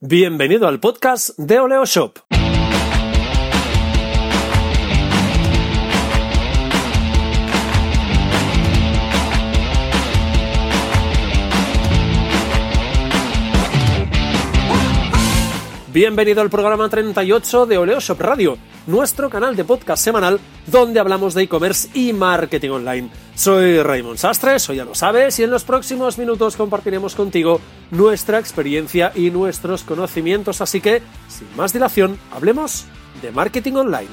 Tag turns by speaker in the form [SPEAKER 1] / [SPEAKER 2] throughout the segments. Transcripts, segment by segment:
[SPEAKER 1] Bienvenido al podcast de Oleo Shop. Bienvenido al programa 38 de Oleo Shop Radio, nuestro canal de podcast semanal donde hablamos de e-commerce y marketing online. Soy Raymond Sastre, eso ya lo sabes, y en los próximos minutos compartiremos contigo nuestra experiencia y nuestros conocimientos, así que, sin más dilación, hablemos de marketing online.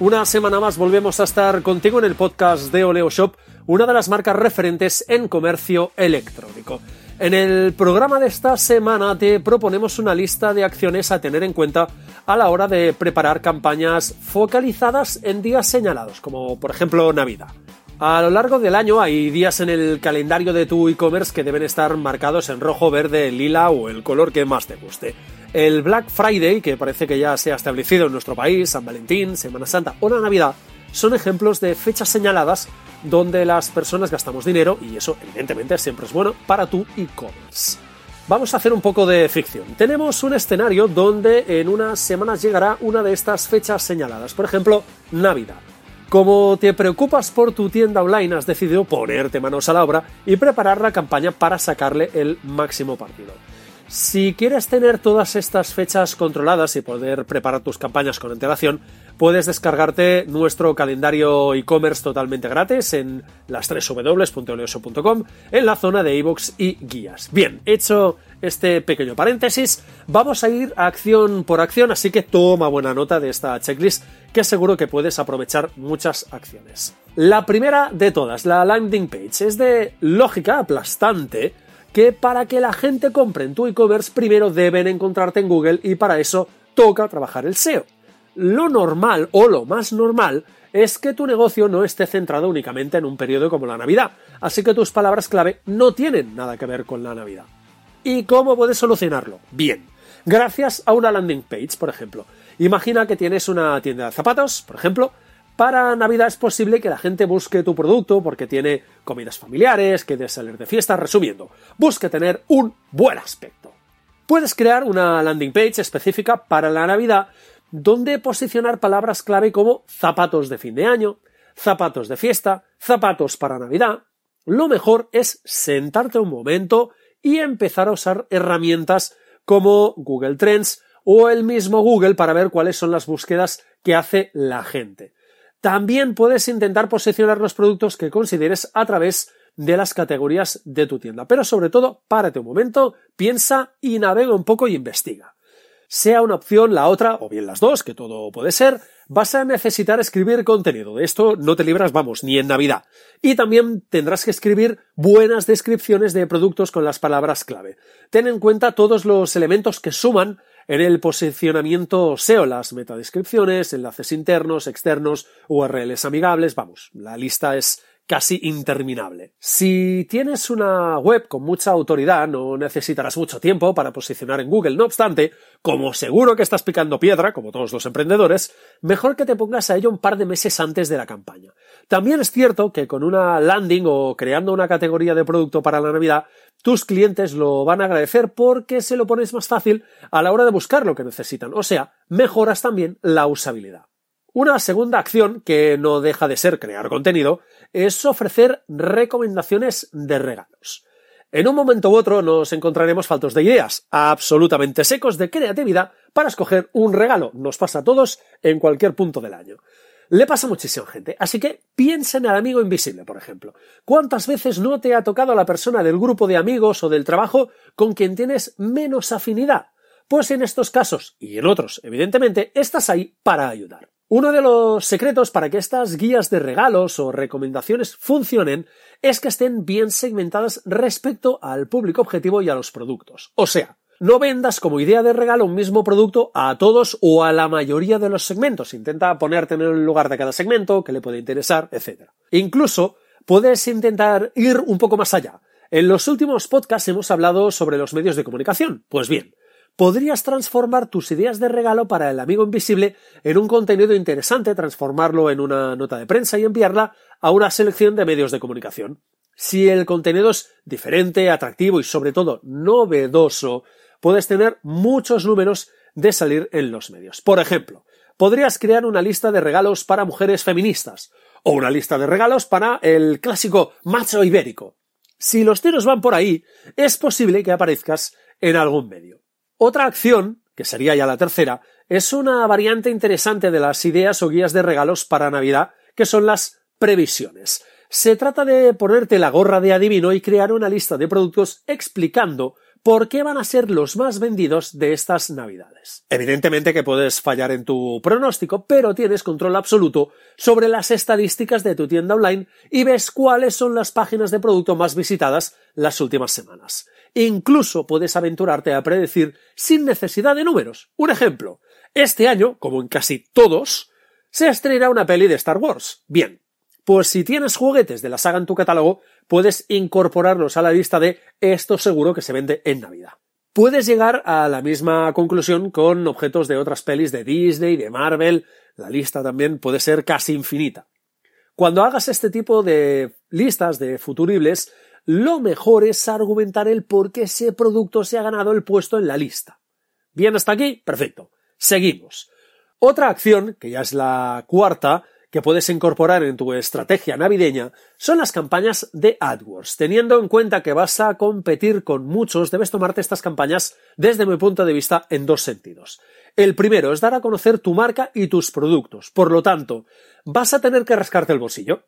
[SPEAKER 1] Una semana más volvemos a estar contigo en el podcast de Oleo Shop, una de las marcas referentes en comercio electrónico. En el programa de esta semana te proponemos una lista de acciones a tener en cuenta a la hora de preparar campañas focalizadas en días señalados, como por ejemplo Navidad. A lo largo del año hay días en el calendario de tu e-commerce que deben estar marcados en rojo, verde, lila o el color que más te guste. El Black Friday, que parece que ya se ha establecido en nuestro país, San Valentín, Semana Santa o la Navidad, son ejemplos de fechas señaladas donde las personas gastamos dinero y eso evidentemente siempre es bueno para tu e-commerce. Vamos a hacer un poco de ficción. Tenemos un escenario donde en unas semanas llegará una de estas fechas señaladas, por ejemplo, Navidad. Como te preocupas por tu tienda online, has decidido ponerte manos a la obra y preparar la campaña para sacarle el máximo partido. Si quieres tener todas estas fechas controladas y poder preparar tus campañas con antelación, puedes descargarte nuestro calendario e-commerce totalmente gratis en las 3 www.oleoso.com en la zona de ebooks y guías. Bien, hecho este pequeño paréntesis, vamos a ir acción por acción, así que toma buena nota de esta checklist que seguro que puedes aprovechar muchas acciones. La primera de todas, la landing page, es de lógica aplastante que para que la gente compre en tu e-commerce primero deben encontrarte en Google y para eso toca trabajar el SEO. Lo normal o lo más normal es que tu negocio no esté centrado únicamente en un periodo como la Navidad, así que tus palabras clave no tienen nada que ver con la Navidad. ¿Y cómo puedes solucionarlo? Bien, gracias a una landing page, por ejemplo. Imagina que tienes una tienda de zapatos, por ejemplo, para Navidad es posible que la gente busque tu producto porque tiene comidas familiares, que salir de fiesta, resumiendo, busque tener un buen aspecto. Puedes crear una landing page específica para la Navidad donde posicionar palabras clave como zapatos de fin de año, zapatos de fiesta, zapatos para Navidad. Lo mejor es sentarte un momento y empezar a usar herramientas como Google Trends o el mismo Google para ver cuáles son las búsquedas que hace la gente. También puedes intentar posicionar los productos que consideres a través de las categorías de tu tienda. Pero sobre todo, párate un momento, piensa y navega un poco y investiga. Sea una opción la otra, o bien las dos, que todo puede ser, vas a necesitar escribir contenido. De esto no te libras, vamos, ni en Navidad. Y también tendrás que escribir buenas descripciones de productos con las palabras clave. Ten en cuenta todos los elementos que suman en el posicionamiento SEO, las metadescripciones, enlaces internos, externos, URLs amigables, vamos, la lista es casi interminable. Si tienes una web con mucha autoridad, no necesitarás mucho tiempo para posicionar en Google. No obstante, como seguro que estás picando piedra, como todos los emprendedores, mejor que te pongas a ello un par de meses antes de la campaña. También es cierto que con una landing o creando una categoría de producto para la Navidad, tus clientes lo van a agradecer porque se lo pones más fácil a la hora de buscar lo que necesitan. O sea, mejoras también la usabilidad. Una segunda acción, que no deja de ser crear contenido, es ofrecer recomendaciones de regalos. En un momento u otro nos encontraremos faltos de ideas, absolutamente secos de creatividad para escoger un regalo. Nos pasa a todos en cualquier punto del año. Le pasa a muchísima gente, así que piensa en el amigo invisible, por ejemplo. ¿Cuántas veces no te ha tocado a la persona del grupo de amigos o del trabajo con quien tienes menos afinidad? Pues en estos casos, y en otros, evidentemente, estás ahí para ayudar. Uno de los secretos para que estas guías de regalos o recomendaciones funcionen es que estén bien segmentadas respecto al público objetivo y a los productos. O sea, no vendas como idea de regalo un mismo producto a todos o a la mayoría de los segmentos. Intenta ponerte en el lugar de cada segmento, que le puede interesar, etc. Incluso puedes intentar ir un poco más allá. En los últimos podcasts hemos hablado sobre los medios de comunicación. Pues bien, podrías transformar tus ideas de regalo para el amigo invisible en un contenido interesante, transformarlo en una nota de prensa y enviarla a una selección de medios de comunicación. Si el contenido es diferente, atractivo y sobre todo novedoso, puedes tener muchos números de salir en los medios. Por ejemplo, podrías crear una lista de regalos para mujeres feministas o una lista de regalos para el clásico macho ibérico. Si los tiros van por ahí, es posible que aparezcas en algún medio. Otra acción, que sería ya la tercera, es una variante interesante de las ideas o guías de regalos para Navidad, que son las previsiones. Se trata de ponerte la gorra de adivino y crear una lista de productos explicando por qué van a ser los más vendidos de estas navidades. Evidentemente que puedes fallar en tu pronóstico, pero tienes control absoluto sobre las estadísticas de tu tienda online y ves cuáles son las páginas de producto más visitadas las últimas semanas. Incluso puedes aventurarte a predecir sin necesidad de números. Un ejemplo. Este año, como en casi todos, se estrenará una peli de Star Wars. Bien, pues si tienes juguetes de la saga en tu catálogo, puedes incorporarlos a la lista de esto seguro que se vende en Navidad. Puedes llegar a la misma conclusión con objetos de otras pelis de Disney, de Marvel, la lista también puede ser casi infinita. Cuando hagas este tipo de listas de futuribles, lo mejor es argumentar el por qué ese producto se ha ganado el puesto en la lista. Bien hasta aquí, perfecto. Seguimos. Otra acción, que ya es la cuarta, que puedes incorporar en tu estrategia navideña son las campañas de AdWords. Teniendo en cuenta que vas a competir con muchos, debes tomarte estas campañas desde mi punto de vista en dos sentidos. El primero es dar a conocer tu marca y tus productos. Por lo tanto, vas a tener que rascarte el bolsillo.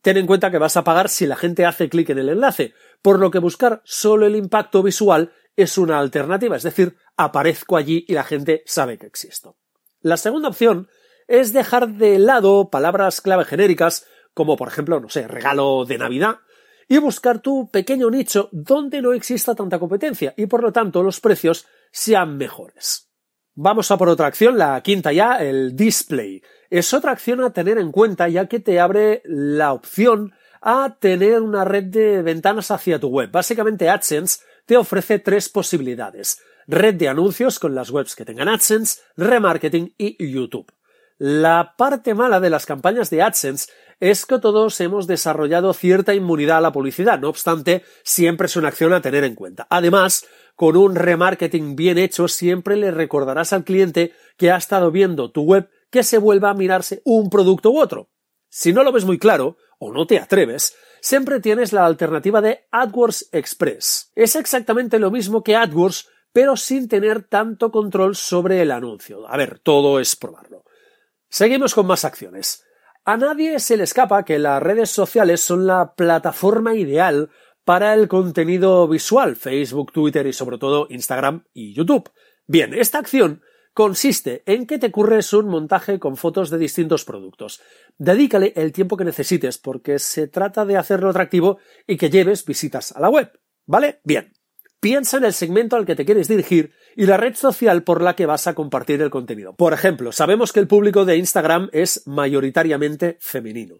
[SPEAKER 1] Ten en cuenta que vas a pagar si la gente hace clic en el enlace, por lo que buscar solo el impacto visual es una alternativa, es decir, aparezco allí y la gente sabe que existo. La segunda opción es dejar de lado palabras clave genéricas como por ejemplo, no sé, regalo de Navidad y buscar tu pequeño nicho donde no exista tanta competencia y por lo tanto los precios sean mejores. Vamos a por otra acción, la quinta ya, el display. Es otra acción a tener en cuenta ya que te abre la opción a tener una red de ventanas hacia tu web. Básicamente AdSense te ofrece tres posibilidades. Red de anuncios con las webs que tengan AdSense, remarketing y YouTube. La parte mala de las campañas de AdSense es que todos hemos desarrollado cierta inmunidad a la publicidad, no obstante, siempre es una acción a tener en cuenta. Además, con un remarketing bien hecho, siempre le recordarás al cliente que ha estado viendo tu web que se vuelva a mirarse un producto u otro. Si no lo ves muy claro, o no te atreves, siempre tienes la alternativa de AdWords Express. Es exactamente lo mismo que AdWords, pero sin tener tanto control sobre el anuncio. A ver, todo es probarlo. Seguimos con más acciones. A nadie se le escapa que las redes sociales son la plataforma ideal para el contenido visual, Facebook, Twitter y sobre todo Instagram y YouTube. Bien, esta acción consiste en que te curres un montaje con fotos de distintos productos. Dedícale el tiempo que necesites porque se trata de hacerlo atractivo y que lleves visitas a la web. ¿Vale? Bien. Piensa en el segmento al que te quieres dirigir y la red social por la que vas a compartir el contenido. Por ejemplo, sabemos que el público de Instagram es mayoritariamente femenino.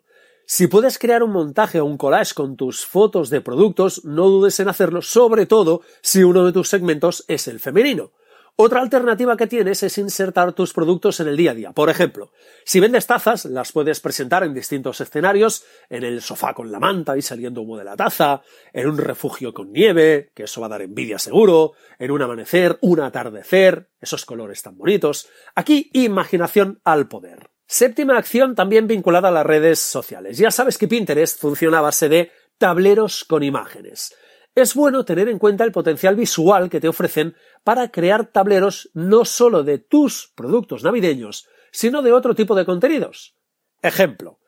[SPEAKER 1] Si puedes crear un montaje o un collage con tus fotos de productos, no dudes en hacerlo, sobre todo si uno de tus segmentos es el femenino. Otra alternativa que tienes es insertar tus productos en el día a día. Por ejemplo, si vendes tazas, las puedes presentar en distintos escenarios, en el sofá con la manta y saliendo humo de la taza, en un refugio con nieve, que eso va a dar envidia seguro, en un amanecer, un atardecer, esos colores tan bonitos. Aquí, imaginación al poder. Séptima acción también vinculada a las redes sociales. Ya sabes que Pinterest funciona a base de tableros con imágenes es bueno tener en cuenta el potencial visual que te ofrecen para crear tableros no solo de tus productos navideños, sino de otro tipo de contenidos. Ejemplo,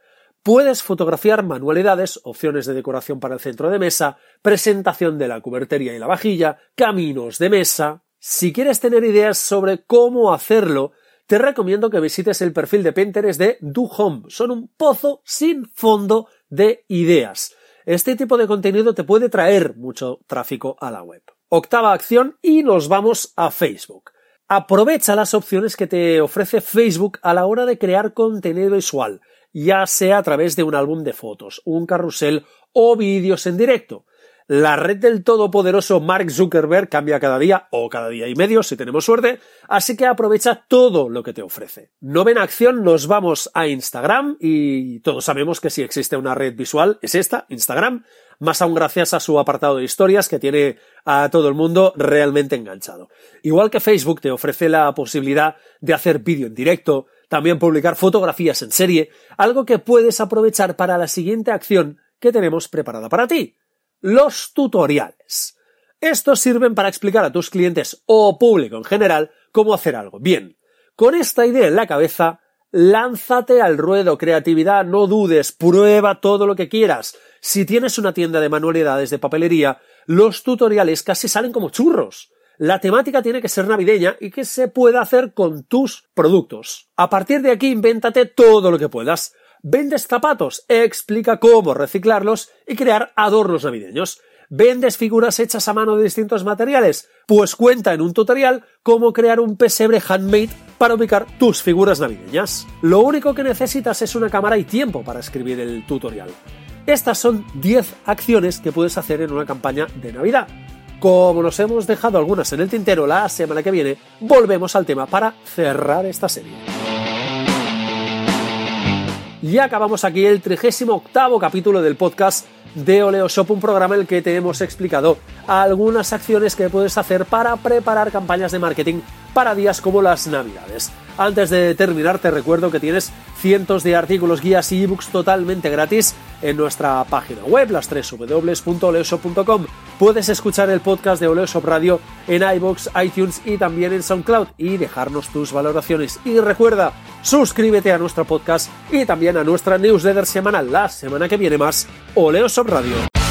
[SPEAKER 1] puedes fotografiar manualidades, opciones de decoración para el centro de mesa, presentación de la cubertería y la vajilla, caminos de mesa. Si quieres tener ideas sobre cómo hacerlo, te recomiendo que visites el perfil de Pinterest de Do Home. Son un pozo sin fondo de ideas. Este tipo de contenido te puede traer mucho tráfico a la web. Octava acción y nos vamos a Facebook. Aprovecha las opciones que te ofrece Facebook a la hora de crear contenido visual, ya sea a través de un álbum de fotos, un carrusel o vídeos en directo. La red del todopoderoso Mark Zuckerberg cambia cada día o cada día y medio si tenemos suerte, así que aprovecha todo lo que te ofrece. No ven acción, nos vamos a Instagram y todos sabemos que si existe una red visual es esta, Instagram, más aún gracias a su apartado de historias que tiene a todo el mundo realmente enganchado. Igual que Facebook te ofrece la posibilidad de hacer vídeo en directo, también publicar fotografías en serie, algo que puedes aprovechar para la siguiente acción que tenemos preparada para ti los tutoriales. Estos sirven para explicar a tus clientes o público en general cómo hacer algo. Bien, con esta idea en la cabeza, lánzate al ruedo, creatividad, no dudes, prueba todo lo que quieras. Si tienes una tienda de manualidades de papelería, los tutoriales casi salen como churros. La temática tiene que ser navideña y que se pueda hacer con tus productos. A partir de aquí, invéntate todo lo que puedas. ¿Vendes zapatos? Explica cómo reciclarlos y crear adornos navideños. ¿Vendes figuras hechas a mano de distintos materiales? Pues cuenta en un tutorial cómo crear un pesebre handmade para ubicar tus figuras navideñas. Lo único que necesitas es una cámara y tiempo para escribir el tutorial. Estas son 10 acciones que puedes hacer en una campaña de Navidad. Como nos hemos dejado algunas en el tintero la semana que viene, volvemos al tema para cerrar esta serie. Y acabamos aquí el 38 capítulo del podcast de Oleo Shop, un programa en el que te hemos explicado algunas acciones que puedes hacer para preparar campañas de marketing para días como las Navidades. Antes de terminar, te recuerdo que tienes cientos de artículos, guías y ebooks totalmente gratis en nuestra página web, las www.oleoshop.com. Puedes escuchar el podcast de Oleoshop Radio en iBox, iTunes y también en SoundCloud y dejarnos tus valoraciones. Y recuerda, suscríbete a nuestro podcast y también a nuestra newsletter semanal. La semana que viene más, Oleoshop Radio.